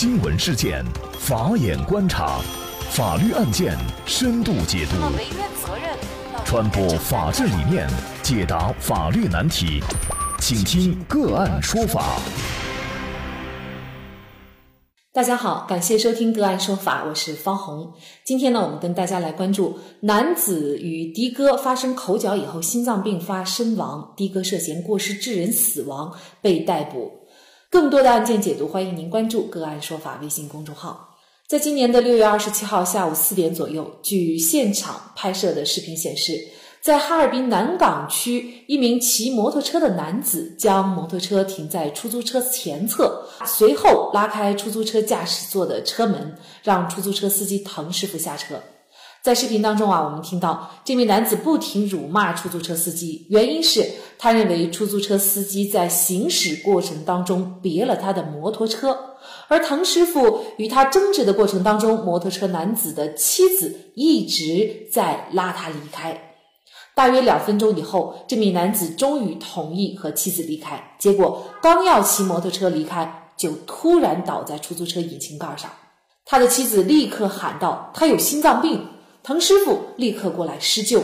新闻事件，法眼观察，法律案件深度解读，传播法治理念，解答法律难题，请听个案说法。大家好，感谢收听个案说法，我是方红。今天呢，我们跟大家来关注男子与的哥发生口角以后，心脏病发身亡，的哥涉嫌过失致人死亡被逮捕。更多的案件解读，欢迎您关注个案说法微信公众号。在今年的六月二十七号下午四点左右，据现场拍摄的视频显示。在哈尔滨南岗区，一名骑摩托车的男子将摩托车停在出租车前侧，随后拉开出租车驾驶座的车门，让出租车司机滕师傅下车。在视频当中啊，我们听到这名男子不停辱骂出租车司机，原因是他认为出租车司机在行驶过程当中别了他的摩托车，而滕师傅与他争执的过程当中，摩托车男子的妻子一直在拉他离开。大约两分钟以后，这名男子终于同意和妻子离开。结果刚要骑摩托车离开，就突然倒在出租车引擎盖上。他的妻子立刻喊道：“他有心脏病！”滕师傅立刻过来施救，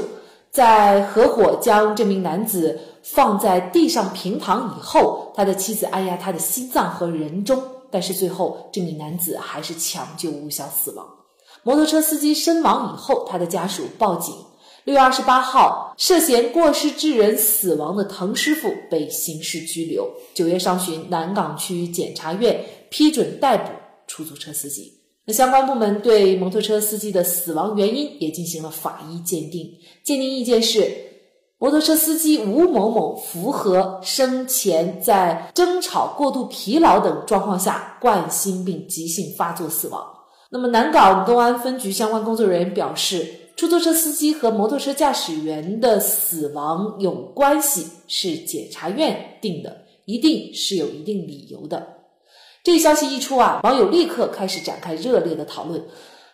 在合伙将这名男子放在地上平躺以后，他的妻子按压他的心脏和人中，但是最后这名男子还是抢救无效死亡。摩托车司机身亡以后，他的家属报警。六月二十八号，涉嫌过失致人死亡的滕师傅被刑事拘留。九月上旬，南岗区检察院批准逮捕出租车司机。那相关部门对摩托车司机的死亡原因也进行了法医鉴定，鉴定意见是，摩托车司机吴某某符合生前在争吵、过度疲劳等状况下冠心病急性发作死亡。那么，南岗公安分局相关工作人员表示。出租车司机和摩托车驾驶员的死亡有关系，是检察院定的，一定是有一定理由的。这一消息一出啊，网友立刻开始展开热烈的讨论。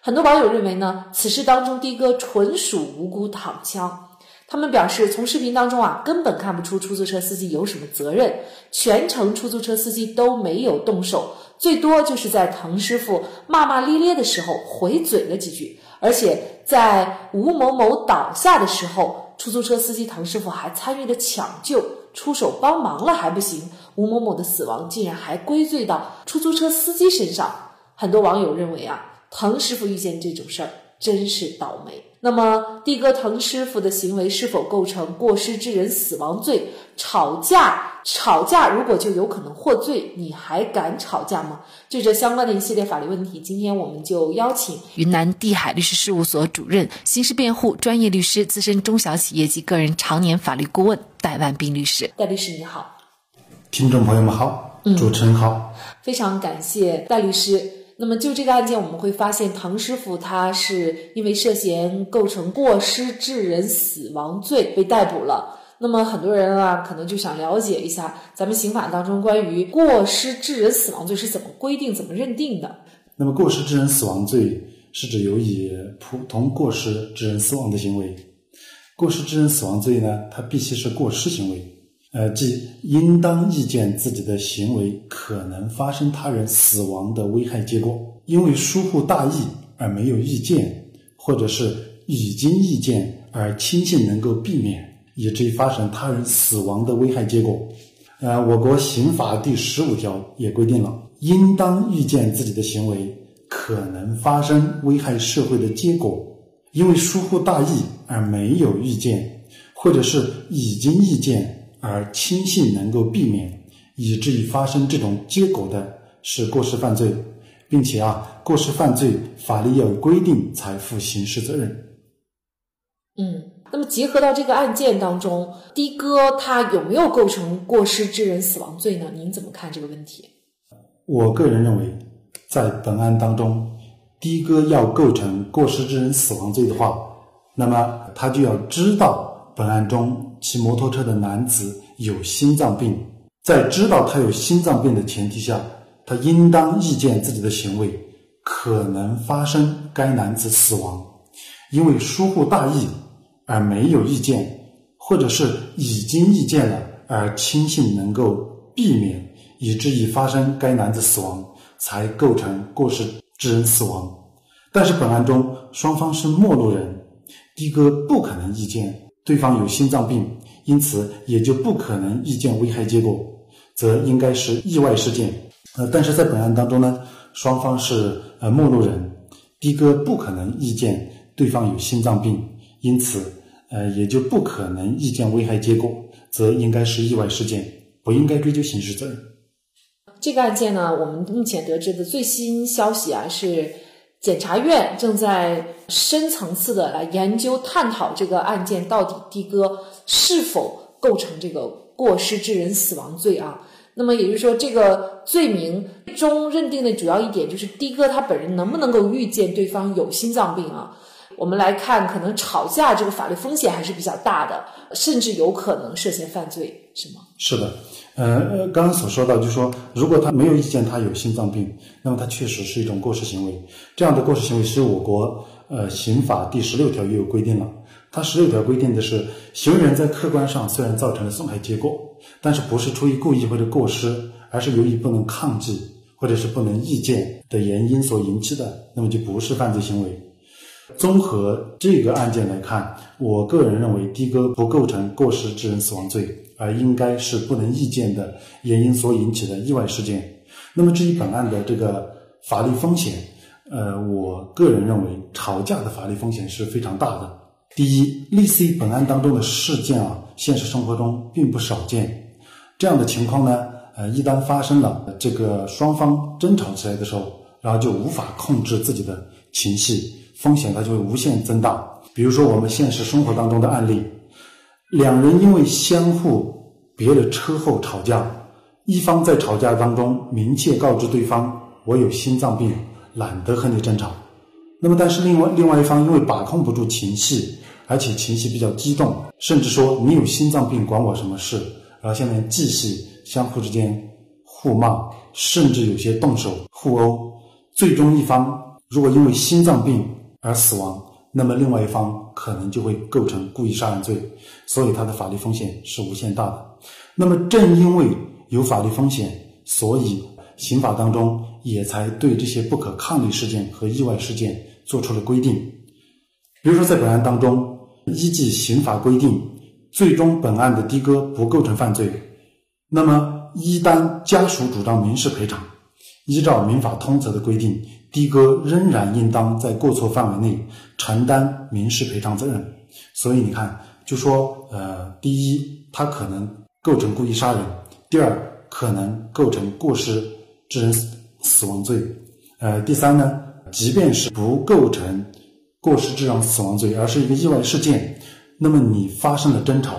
很多网友认为呢，此事当中的哥纯属无辜躺枪。他们表示，从视频当中啊，根本看不出出租车司机有什么责任，全程出租车司机都没有动手，最多就是在滕师傅骂骂咧咧的时候回嘴了几句。而且在吴某某倒下的时候，出租车司机滕师傅还参与了抢救，出手帮忙了还不行，吴某某的死亡竟然还归罪到出租车司机身上。很多网友认为啊，滕师傅遇见这种事儿真是倒霉。那么，的哥滕师傅的行为是否构成过失致人死亡罪？吵架，吵架如果就有可能获罪，你还敢吵架吗？就这相关的一系列法律问题，今天我们就邀请云南地海律师事务所主任、刑事辩护专业律师、资深中小企业及个人常年法律顾问戴万斌律师。戴律师你好，听众朋友们好，主持人好，非常感谢戴律师。那么就这个案件，我们会发现唐师傅他是因为涉嫌构成过失致人死亡罪被逮捕了。那么很多人啊，可能就想了解一下咱们刑法当中关于过失致人死亡罪是怎么规定、怎么认定的。那么过失致人死亡罪是指有以普通过失致人死亡的行为。过失致人死亡罪呢，它必须是过失行为。呃，即应当预见自己的行为可能发生他人死亡的危害结果，因为疏忽大意而没有预见，或者是已经预见而轻信能够避免，以至于发生他人死亡的危害结果。呃，我国刑法第十五条也规定了，应当预见自己的行为可能发生危害社会的结果，因为疏忽大意而没有预见，或者是已经预见。而轻信能够避免，以至于发生这种结果的是过失犯罪，并且啊，过失犯罪法律要有规定才负刑事责任。嗯，那么结合到这个案件当中，的哥他有没有构成过失致人死亡罪呢？您怎么看这个问题？我个人认为，在本案当中，的哥要构成过失致人死亡罪的话，那么他就要知道本案中。骑摩托车的男子有心脏病，在知道他有心脏病的前提下，他应当预见自己的行为可能发生该男子死亡，因为疏忽大意而没有预见，或者是已经预见了而轻信能够避免，以至于发生该男子死亡，才构成过失致人死亡。但是本案中双方是陌路人，的哥不可能意见对方有心脏病，因此也就不可能意见危害结果，则应该是意外事件。呃，但是在本案当中呢，双方是呃陌路人，的哥不可能意见对方有心脏病，因此呃也就不可能意见危害结果，则应该是意外事件，不应该追究刑事责任。这个案件呢，我们目前得知的最新消息啊，是检察院正在深层次的来研究探讨这个案件到底的哥是否构成这个过失致人死亡罪啊。那么也就是说，这个罪名中认定的主要一点就是的哥他本人能不能够预见对方有心脏病啊？我们来看，可能吵架这个法律风险还是比较大的，甚至有可能涉嫌犯罪，是吗？是的。呃，刚刚所说到，就是说，如果他没有意见他有心脏病，那么他确实是一种过失行为。这样的过失行为是我国呃刑法第十六条也有规定了。它十六条规定的是，行为人在客观上虽然造成了损害结果，但是不是出于故意或者过失，而是由于不能抗拒或者是不能意见的原因所引起的，那么就不是犯罪行为。综合这个案件来看，我个人认为的哥不构成过失致人死亡罪。而应该是不能预见的原因所引起的意外事件。那么至于本案的这个法律风险，呃，我个人认为吵架的法律风险是非常大的。第一，类似于本案当中的事件啊，现实生活中并不少见。这样的情况呢，呃，一旦发生了，这个双方争吵起来的时候，然后就无法控制自己的情绪，风险它就会无限增大。比如说我们现实生活当中的案例。两人因为相互别了车后吵架，一方在吵架当中明确告知对方：“我有心脏病，懒得和你争吵。”那么，但是另外另外一方因为把控不住情绪，而且情绪比较激动，甚至说“你有心脏病，管我什么事？”然后下面继续相互之间互骂，甚至有些动手互殴。最终一方如果因为心脏病而死亡。那么，另外一方可能就会构成故意杀人罪，所以它的法律风险是无限大的。那么，正因为有法律风险，所以刑法当中也才对这些不可抗力事件和意外事件做出了规定。比如说，在本案当中，依据刑法规定，最终本案的的哥不构成犯罪，那么一旦家属主张民事赔偿，依照民法通则的规定。的哥仍然应当在过错范围内承担民事赔偿责任，所以你看，就说呃，第一，他可能构成故意杀人；第二，可能构成过失致人死亡罪；呃，第三呢，即便是不构成过失致人死亡罪，而是一个意外事件，那么你发生了争吵，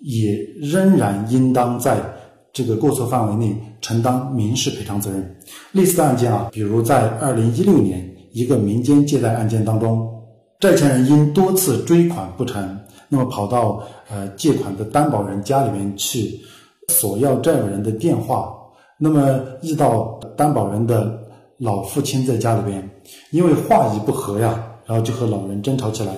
也仍然应当在。这个过错范围内承担民事赔偿责任。类似的案件啊，比如在二零一六年一个民间借贷案件当中，债权人因多次追款不成，那么跑到呃借款的担保人家里面去索要债务人的电话，那么遇到担保人的老父亲在家里边，因为话语不合呀，然后就和老人争吵起来。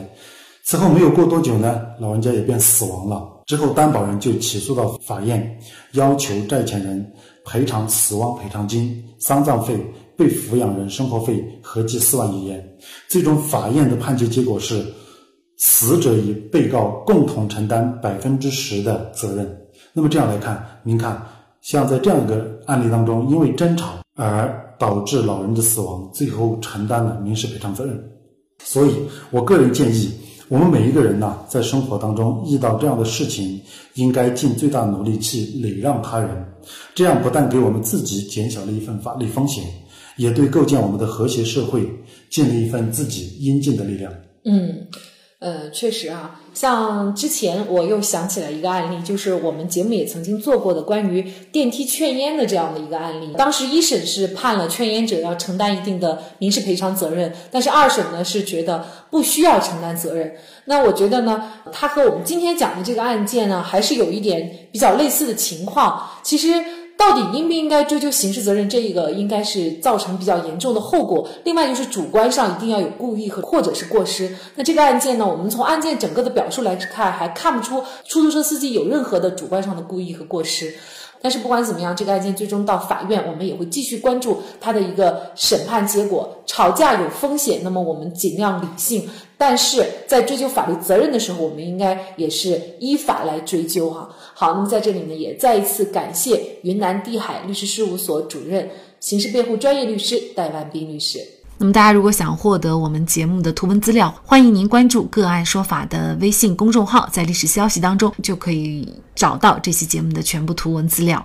此后没有过多久呢，老人家也便死亡了。之后，担保人就起诉到法院，要求债权人赔偿死亡赔偿金、丧葬费、被抚养人生活费合计四万余元。最终，法院的判决结果是，死者与被告共同承担百分之十的责任。那么这样来看，您看，像在这样一个案例当中，因为争吵而导致老人的死亡，最后承担了民事赔偿责任。所以我个人建议。我们每一个人呢，在生活当中遇到这样的事情，应该尽最大努力去礼让他人。这样不但给我们自己减小了一份法律风险，也对构建我们的和谐社会建立一份自己应尽的力量。嗯。呃，确实啊，像之前我又想起来一个案例，就是我们节目也曾经做过的关于电梯劝烟的这样的一个案例。当时一审是判了劝烟者要承担一定的民事赔偿责任，但是二审呢是觉得不需要承担责任。那我觉得呢，它和我们今天讲的这个案件呢，还是有一点比较类似的情况。其实。到底应不应该追究刑事责任？这个应该是造成比较严重的后果。另外就是主观上一定要有故意和或者是过失。那这个案件呢，我们从案件整个的表述来看，还看不出出租车司机有任何的主观上的故意和过失。但是不管怎么样，这个案件最终到法院，我们也会继续关注它的一个审判结果。吵架有风险，那么我们尽量理性，但是在追究法律责任的时候，我们应该也是依法来追究哈。好，那么在这里呢，也再一次感谢云南地海律师事务所主任、刑事辩护专业律师戴万斌律师。那么，大家如果想获得我们节目的图文资料，欢迎您关注“个案说法”的微信公众号，在历史消息当中就可以找到这期节目的全部图文资料。